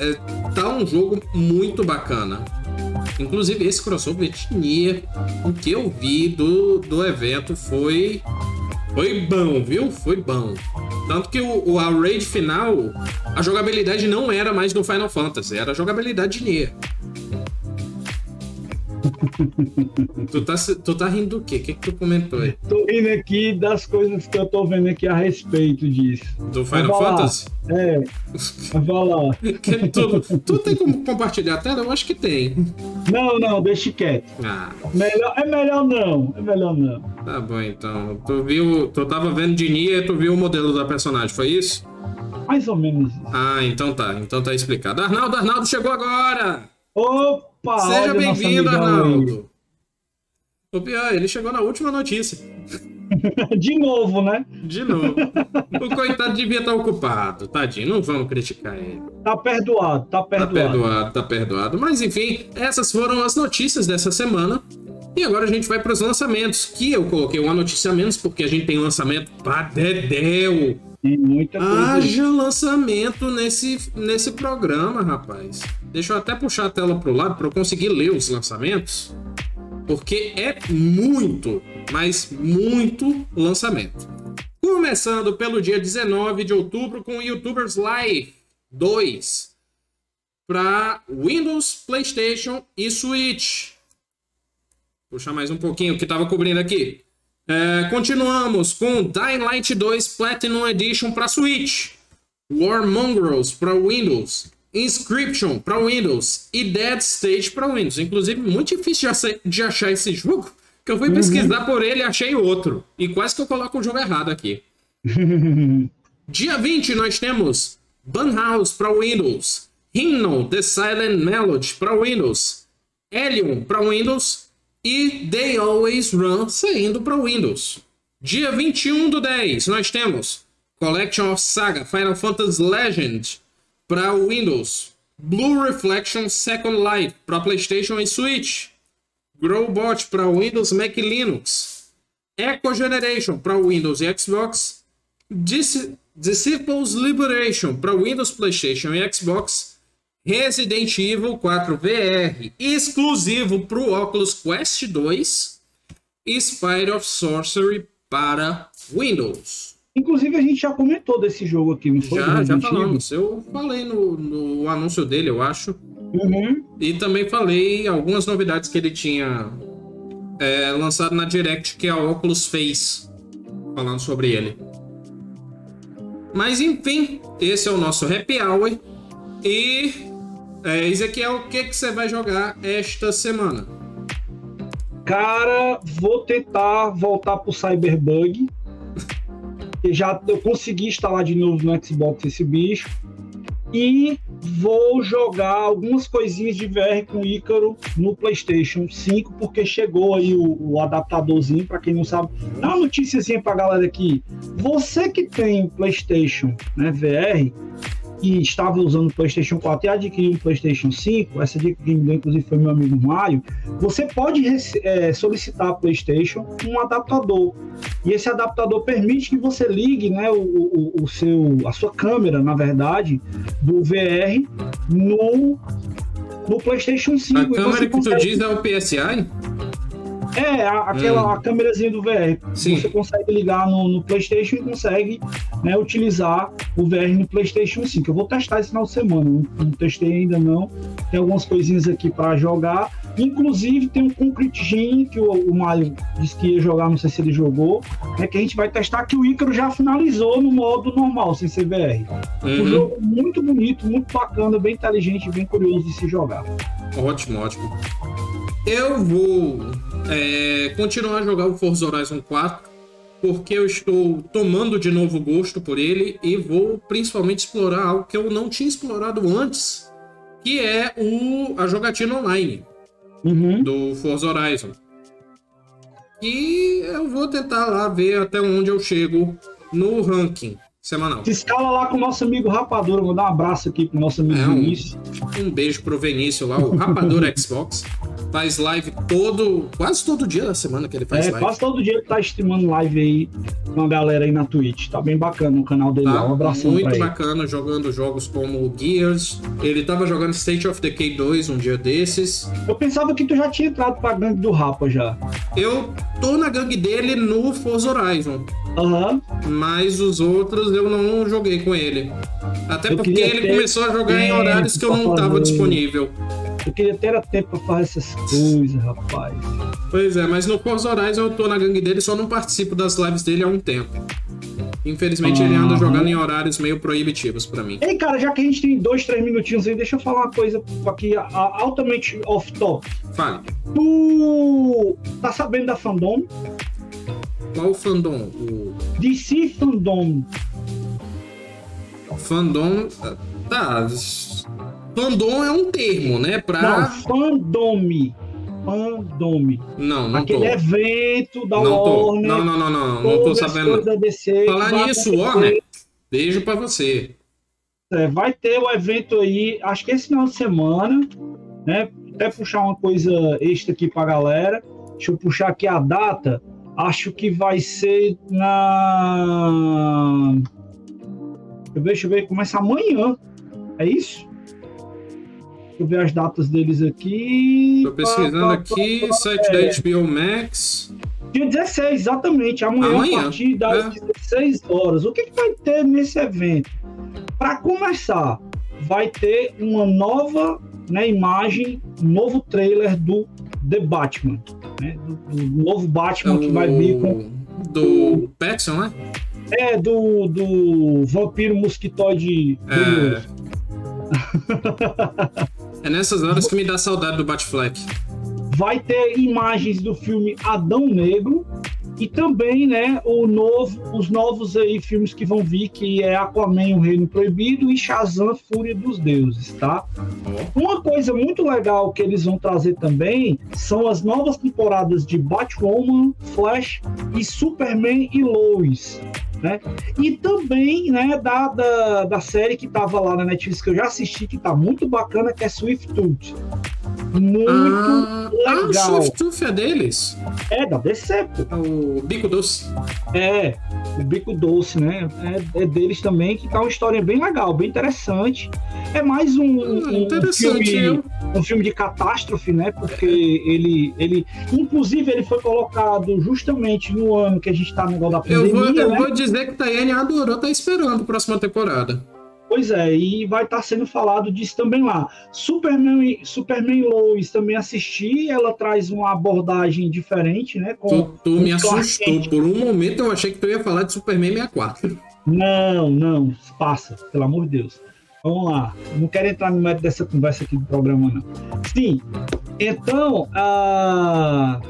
É, tá um jogo muito bacana. Inclusive, esse crossover tinha. O que eu vi do, do evento foi. Foi bom, viu? Foi bom. Tanto que o, o a raid final, a jogabilidade não era mais do Final Fantasy, era a jogabilidade de Nier. tu, tá, tu tá rindo do quê? O que, que tu comentou aí? Tô rindo aqui das coisas que eu tô vendo aqui a respeito disso. Do Final Fantasy? É. Vai lá. tu, tu tem como compartilhar a tela? Eu acho que tem. Não, não, deixa quieto. Ah. Melhor, é melhor não. É melhor não. Tá bom, então. Tu viu. Tu tava vendo de Nia e tu viu o modelo da personagem, foi isso? Mais ou menos. Ah, então tá. Então tá explicado. Arnaldo, Arnaldo chegou agora! Opa! Opa! Seja bem-vindo, Arnaldo! O pior, ele chegou na última notícia. De novo, né? De novo. o coitado devia estar ocupado, tadinho. Não vamos criticar ele. Tá perdoado, tá perdoado. Tá perdoado, tá perdoado. Mas enfim, essas foram as notícias dessa semana. E agora a gente vai para os lançamentos, que eu coloquei uma notícia menos, porque a gente tem lançamento pra Dedéu. Tem muita coisa. Haja lançamento nesse, nesse programa, rapaz. Deixa eu até puxar a tela pro lado para eu conseguir ler os lançamentos. Porque é muito, mas muito lançamento. Começando pelo dia 19 de outubro com YouTubers Live 2. para Windows, PlayStation e Switch. Puxar mais um pouquinho que estava cobrindo aqui. É, continuamos com Dying Light 2 Platinum Edition para Switch, War Mongrels para Windows, Inscription para Windows e Dead State para Windows. Inclusive, muito difícil de achar esse jogo, que eu fui uhum. pesquisar por ele e achei outro. E quase que eu coloco o jogo errado aqui. Dia 20 nós temos Bunhouse para Windows, Hymnal The Silent Melody para Windows, Helium para Windows e They Always Run saindo para Windows. Dia 21 do 10 nós temos Collection of Saga Final Fantasy Legend para Windows, Blue Reflection Second Life para PlayStation e Switch, Growbot para Windows, Mac e Linux, Echo Generation para Windows e Xbox, Disciples Liberation para Windows, PlayStation e Xbox, Resident Evil 4 VR exclusivo para o Oculus Quest 2 e Spire of Sorcery para Windows. Inclusive, a gente já comentou desse jogo aqui, não foi? Já, já falamos. Eu falei no, no anúncio dele, eu acho. Uhum. E também falei algumas novidades que ele tinha é, lançado na Direct, que a Oculus fez, falando sobre ele. Mas enfim, esse é o nosso Happy Hour. E, é, Ezequiel, o que, que você vai jogar esta semana? Cara, vou tentar voltar pro Cyberbug já eu consegui instalar de novo no Xbox esse bicho. E vou jogar algumas coisinhas de VR com Ícaro no PlayStation 5, porque chegou aí o, o adaptadorzinho, para quem não sabe. Dá uma noticiazinha pra galera aqui. Você que tem PlayStation né, VR, que estava usando o PlayStation 4 e adquiriu um PlayStation 5, essa dica que me deu, inclusive, foi meu amigo Mário, você pode é, solicitar a PlayStation um adaptador. E esse adaptador permite que você ligue né, o, o, o seu, a sua câmera, na verdade, do VR no, no PlayStation 5. A câmera que tu diz é o PSI? É, a, aquela hum. a câmerazinha do VR. Sim. Você consegue ligar no, no PlayStation e consegue né, utilizar o VR no PlayStation 5. Eu vou testar esse final de semana, não, não testei ainda não. Tem algumas coisinhas aqui para jogar. Inclusive tem um Concrete Gene que o, o Mario disse que ia jogar, não sei se ele jogou, é que a gente vai testar que o Ícaro já finalizou no modo normal, sem ser VR. Uhum. Um jogo muito bonito, muito bacana, bem inteligente, bem curioso de se jogar. Ótimo, ótimo. Eu vou é, continuar a jogar o Forza Horizon 4 porque eu estou tomando de novo gosto por ele e vou principalmente explorar algo que eu não tinha explorado antes, que é o, a jogatina online uhum. do Forza Horizon. E eu vou tentar lá ver até onde eu chego no ranking semanal. Se escala lá com o nosso amigo Rapadura. Vou dar um abraço aqui pro nosso amigo é, um, Vinícius. Um beijo pro Vinícius lá, o Rapadura Xbox. Faz live todo, quase todo dia da semana que ele faz é, live. Quase todo dia ele tá streamando live aí com a galera aí na Twitch. Tá bem bacana o canal dele tá. Um abraço Muito bacana, jogando jogos como Gears. Ele tava jogando State of Decay 2 um dia desses. Eu pensava que tu já tinha entrado pra gangue do Rapa já. Eu tô na gangue dele no Forza Horizon. Uhum. Mas os outros eu não joguei com ele. Até eu porque ele começou a jogar em horários que eu não estava disponível. Eu queria ter tempo pra fazer essas coisas, rapaz. Pois é, mas no Forza Horizon eu tô na gangue dele, só não participo das lives dele há um tempo. Infelizmente uhum. ele anda jogando em horários meio proibitivos para mim. Ei, cara, já que a gente tem dois, três minutinhos aí, deixa eu falar uma coisa aqui altamente off-top. Fale. Tu tá sabendo da fandom? Qual fandom? O... DC Fandom. Fandom. Tá. Fandom é um termo, né? Pra... Não, fandome. Fandome. Não, não Aquele tô. evento da não Warner. Tô. Não, não, não, não. Não tô sabendo. DC, Falar nisso, Warner. Beijo pra você. É, vai ter o evento aí, acho que esse final de semana, né? Até puxar uma coisa extra aqui pra galera. Deixa eu puxar aqui a data acho que vai ser na. Eu deixa eu ver, começa amanhã. É isso? Deixa eu ver as datas deles aqui. Tô pesquisando pá, pá, aqui, pá, site é. da HBO Max. Dia 16, exatamente. Amanhã, amanhã. a partir das é. 16 horas. O que, que vai ter nesse evento? Para começar, vai ter uma nova né, imagem, um novo trailer do The Batman, né, do, do novo Batman o... que vai vir com do Pattinson, né? É do do vampiro mosquitoide. É. é nessas horas que me dá saudade do Batfleck. Vai ter imagens do filme Adão Negro, e também, né, o novo, os novos aí filmes que vão vir, que é Aquaman, o Reino Proibido e Shazam, Fúria dos Deuses, tá? Uma coisa muito legal que eles vão trazer também são as novas temporadas de Batwoman, Flash e Superman e Lois. Né? E também né, da, da, da série que tava lá na Netflix que eu já assisti, que tá muito bacana, que é Swift Tooth. Muito ah, legal. Ah, o Swift Tooth é deles? É, da DC. O Bico Doce. É, o Bico Doce, né? É, é, deles também, que tá uma história bem legal, bem interessante. É mais um, ah, um, filme, um filme de catástrofe, né? Porque ele, ele, inclusive, ele foi colocado justamente no ano que a gente tá no negócio da pandemia. Eu vou, eu né? vou dizer que Tayane adorou, tá esperando a próxima temporada. Pois é, e vai estar tá sendo falado disso também lá. Superman, Superman Lois também assisti, ela traz uma abordagem diferente, né? Com, tu, tu me assustou. Por um momento eu achei que tu ia falar de Superman 64. Não, não, passa, pelo amor de Deus. Vamos lá, não quero entrar no método dessa conversa aqui do programa, não. Sim, então, a.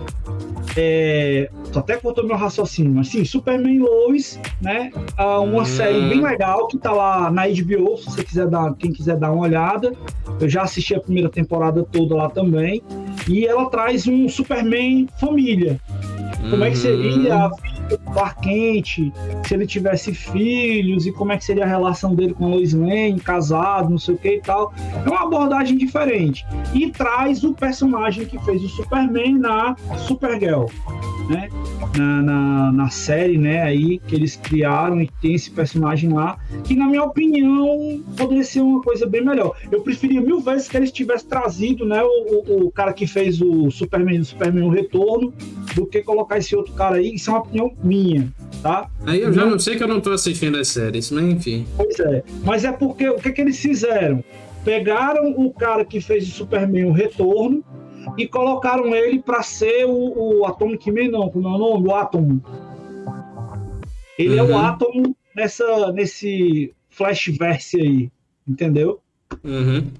É, até cortou meu raciocínio, mas sim, Superman Lois, né? Uma hum. série bem legal que tá lá na HBO, se você quiser dar, quem quiser dar uma olhada. Eu já assisti a primeira temporada toda lá também. E ela traz um Superman família. Como é que seria a vida Clark Kent, se ele tivesse filhos e como é que seria a relação dele com Lois Lane, casado, não sei o que e tal. É uma abordagem diferente. E traz o personagem que fez o Superman na Supergirl. Né? Na, na, na, série, né, aí que eles criaram e tem esse personagem lá, que na minha opinião poderia ser uma coisa bem melhor. Eu preferia mil vezes que eles tivessem trazido, né, o, o, o cara que fez o Superman, o Superman o Retorno, do que colocar esse outro cara aí. Isso é uma opinião minha, tá? Aí eu já não, não sei que eu não tô assistindo as séries, mas enfim. Pois é. Mas é porque o que, que eles fizeram? Pegaram o cara que fez o Superman o Retorno e colocaram ele para ser o, o Atomic Man, não, como é o nome? O Atom. Ele uhum. é o Atom nessa, nesse Flashverse aí, entendeu? Uhum.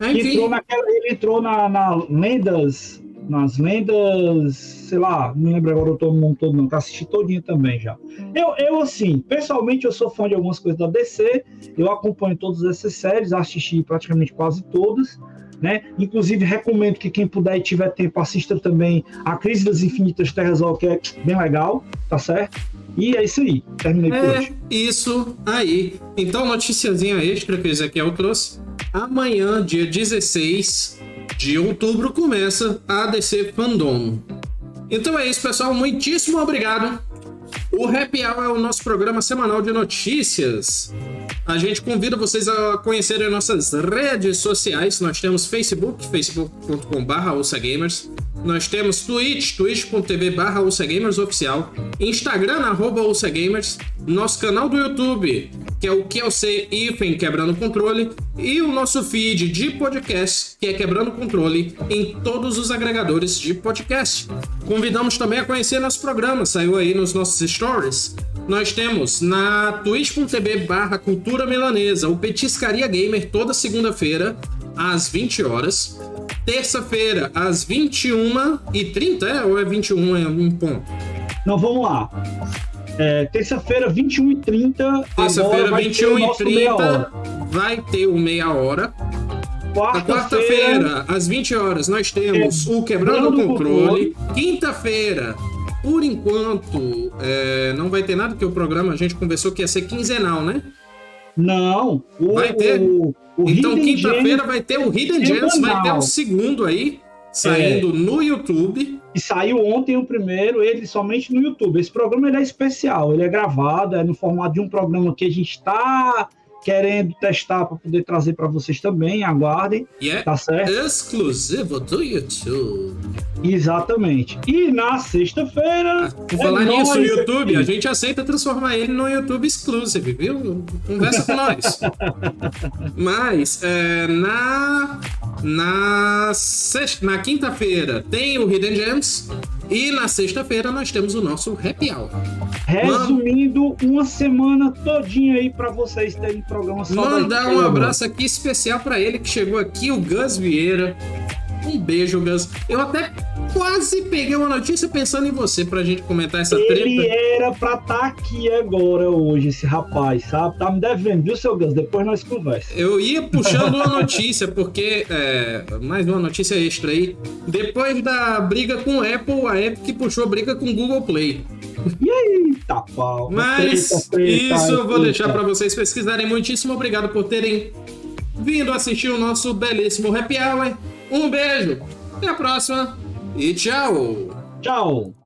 Entrou naquela, ele entrou na, na Lendas nas lendas, sei lá, não lembro agora o todo todo não, que assisti todinho também já. Eu, eu, assim, pessoalmente eu sou fã de algumas coisas da DC, eu acompanho todas essas séries, assisti praticamente quase todas, né? Inclusive recomendo que quem puder e tiver tempo assista também A Crise das Infinitas Terras, que é bem legal, tá certo? E é isso aí, terminei é por hoje. Isso aí. Então, noticiazinha extra que o Ezequiel trouxe. Amanhã, dia 16, de outubro começa a DC Fandom. Então é isso, pessoal. Muitíssimo obrigado. O Happy Hour é o nosso programa semanal de notícias. A gente convida vocês a conhecerem nossas redes sociais. Nós temos Facebook, facebook.com.br gamers. Nós temos Twitch, twitch.tv barra oficial. Instagram, arroba gamers. Nosso canal do YouTube, que é o sei Ifen Quebrando Controle, e o nosso feed de podcast, que é Quebrando Controle, em todos os agregadores de podcast. Convidamos também a conhecer nosso programa, saiu aí nos nossos stories. Nós temos na twitch.tv barra Cultura Melanesa, o Petiscaria Gamer, toda segunda-feira, às 20 horas. Terça-feira, às 21h30, é? Ou é 21 é um ponto? Não, vamos lá. É, terça-feira, 21h30. Terça-feira, 21h30. Vai ter o meia hora. Quarta-feira, às 20 horas, nós temos é, o Quebrando o Controle. controle. Quinta-feira, por enquanto, é, não vai ter nada, porque o programa a gente conversou que ia ser quinzenal, né? Não. O, vai ter. O, o então, quinta-feira vai ter o Hidden Gems, vai ter o segundo aí saindo é. no YouTube. E saiu ontem o primeiro, ele somente no YouTube. Esse programa ele é especial, ele é gravado, é no formato de um programa que a gente está querendo testar para poder trazer para vocês também. Aguardem. E é tá certo? exclusivo do YouTube. Exatamente. E na sexta-feira. Por é falar nisso, o YouTube, aqui. a gente aceita transformar ele no YouTube Exclusive, viu? Conversa com nós. Mas, é, na. Na, sexta, na quinta-feira tem o Hidden Gems. E na sexta-feira nós temos o nosso Happy Hour. Resumindo, uma semana todinha aí para vocês terem programa só Mandar um abraço aqui especial para ele que chegou aqui, o Gus Vieira. Um beijo, Gus. Eu até quase peguei uma notícia pensando em você pra gente comentar essa Ele treta. Ele era pra estar tá aqui agora hoje, esse rapaz, sabe? Tá me devendo, viu, seu Gus? Depois nós conversamos. Eu ia puxando uma notícia, porque. É, mais uma notícia extra aí. Depois da briga com a Apple, a Epic puxou briga com o Google Play. E aí, tá pau. Mas isso eu vou deixar para vocês pesquisarem. Muitíssimo obrigado por terem vindo assistir o nosso belíssimo Happy Hour. Um beijo, até a próxima e tchau! Tchau!